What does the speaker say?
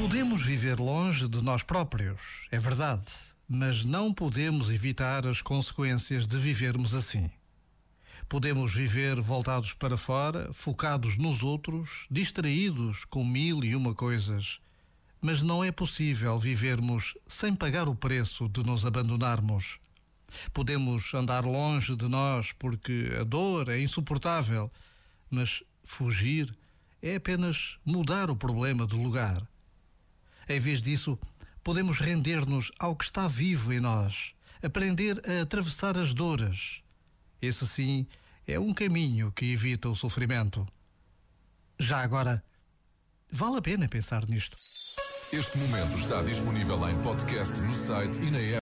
Podemos viver longe de nós próprios, é verdade, mas não podemos evitar as consequências de vivermos assim. Podemos viver voltados para fora, focados nos outros, distraídos com mil e uma coisas, mas não é possível vivermos sem pagar o preço de nos abandonarmos. Podemos andar longe de nós porque a dor é insuportável, mas fugir é apenas mudar o problema de lugar. Em vez disso, podemos render-nos ao que está vivo em nós, aprender a atravessar as dores. Esse sim é um caminho que evita o sofrimento. Já agora, vale a pena pensar nisto. Este momento está disponível em podcast no site e na app.